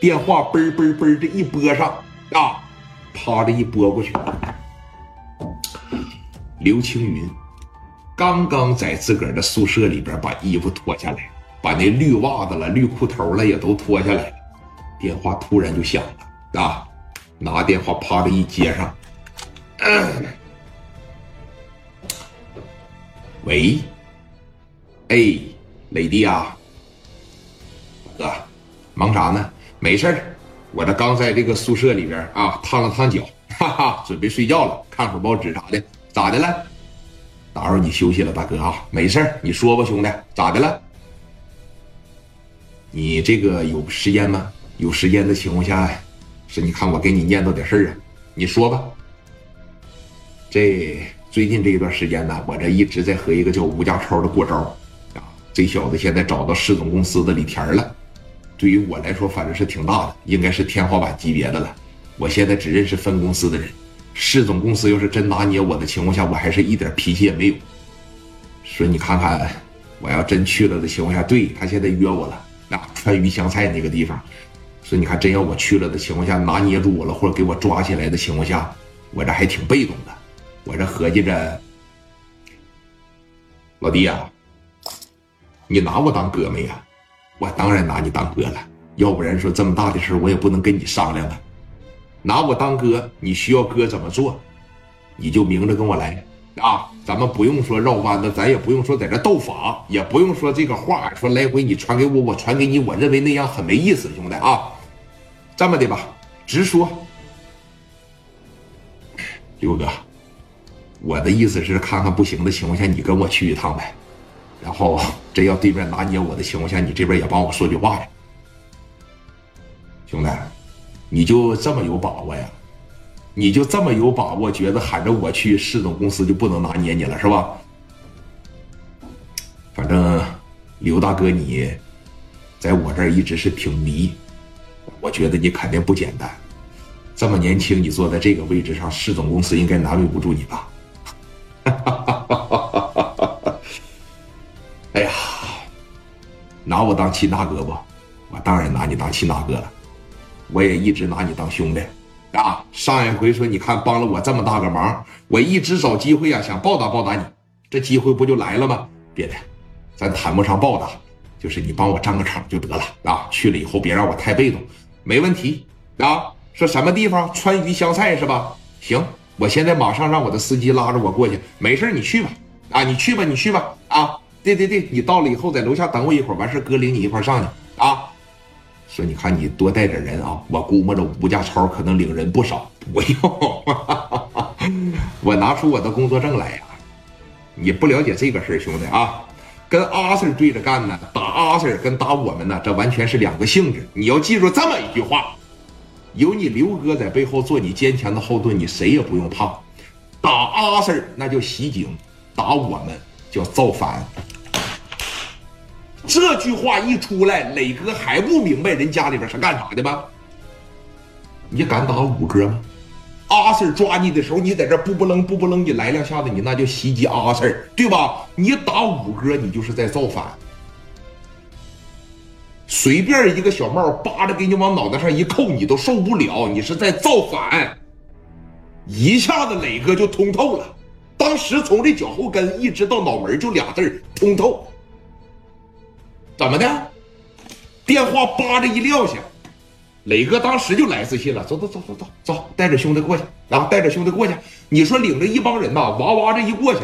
电话嘣嘣嘣这一拨上啊，啪的一拨过去，刘青云刚刚在自个儿的宿舍里边把衣服脱下来，把那绿袜子了、绿裤头了也都脱下来，电话突然就响了啊，拿电话啪的一接上，喂，哎，磊弟啊，哥，忙啥呢？没事儿，我这刚在这个宿舍里边啊烫了烫脚，哈哈，准备睡觉了，看会报纸啥的。咋的了？打扰你休息了，大哥啊，没事儿，你说吧，兄弟，咋的了？你这个有时间吗？有时间的情况下，是你看我给你念叨点事儿啊，你说吧。这最近这一段时间呢，我这一直在和一个叫吴家超的过招啊，这小子现在找到市总公司的李田了。对于我来说，反正是挺大的，应该是天花板级别的了。我现在只认识分公司的人，市总公司要是真拿捏我的情况下，我还是一点脾气也没有。说你看看，我要真去了的情况下，对他现在约我了，那川渝湘菜那个地方。说你看，真要我去了的情况下，拿捏住我了，或者给我抓起来的情况下，我这还挺被动的。我这合计着，老弟呀，你拿我当哥们呀？我当然拿你当哥了，要不然说这么大的事我也不能跟你商量了。拿我当哥，你需要哥怎么做，你就明着跟我来啊！咱们不用说绕弯子，咱也不用说在这斗法，也不用说这个话说来回你传给我，我传给你，我认为那样很没意思，兄弟啊！这么的吧，直说，刘哥，我的意思是看看不行的情况下，你跟我去一趟呗。然后，真要对面拿捏我的情况下，你这边也帮我说句话呀，兄弟，你就这么有把握呀？你就这么有把握，觉得喊着我去市总公司就不能拿捏你了是吧？反正刘大哥你在我这儿一直是挺迷，我觉得你肯定不简单。这么年轻，你坐在这个位置上，市总公司应该难为不住你吧？拿我当亲大哥不？我当然拿你当亲大哥了。我也一直拿你当兄弟啊。上一回说你看帮了我这么大个忙，我一直找机会啊想报答报答你，这机会不就来了吗？别的，咱谈不上报答，就是你帮我站个场就得了啊。去了以后别让我太被动，没问题啊。说什么地方？川渝湘菜是吧？行，我现在马上让我的司机拉着我过去。没事你去吧，啊，你去吧，你去吧，对对对，你到了以后在楼下等我一会儿，完事哥领你一块上去啊。说你看你多带点人啊，我估摸着吴家超可能领人不少。不用，我拿出我的工作证来呀。你不了解这个事儿，兄弟啊，跟阿 Sir 对着干呢，打阿 Sir 跟打我们呢，这完全是两个性质。你要记住这么一句话。有你刘哥在背后做你坚强的后盾，你谁也不用怕。打阿 Sir 那叫袭警，打我们叫造反。这句话一出来，磊哥还不明白人家里边是干啥的吗？你敢打五哥吗？阿 Sir 抓你的时候，你在这不不楞不不楞，你来两下子，你那叫袭击阿 Sir，对吧？你打五哥，你就是在造反。随便一个小帽扒着给你往脑袋上一扣，你都受不了。你是在造反，一下子磊哥就通透了。当时从这脚后跟一直到脑门就俩字通透。怎么的？电话叭的一撂下，磊哥当时就来自信了。走走走走走走，带着兄弟过去，然后带着兄弟过去。你说领着一帮人呐，哇哇这一过去。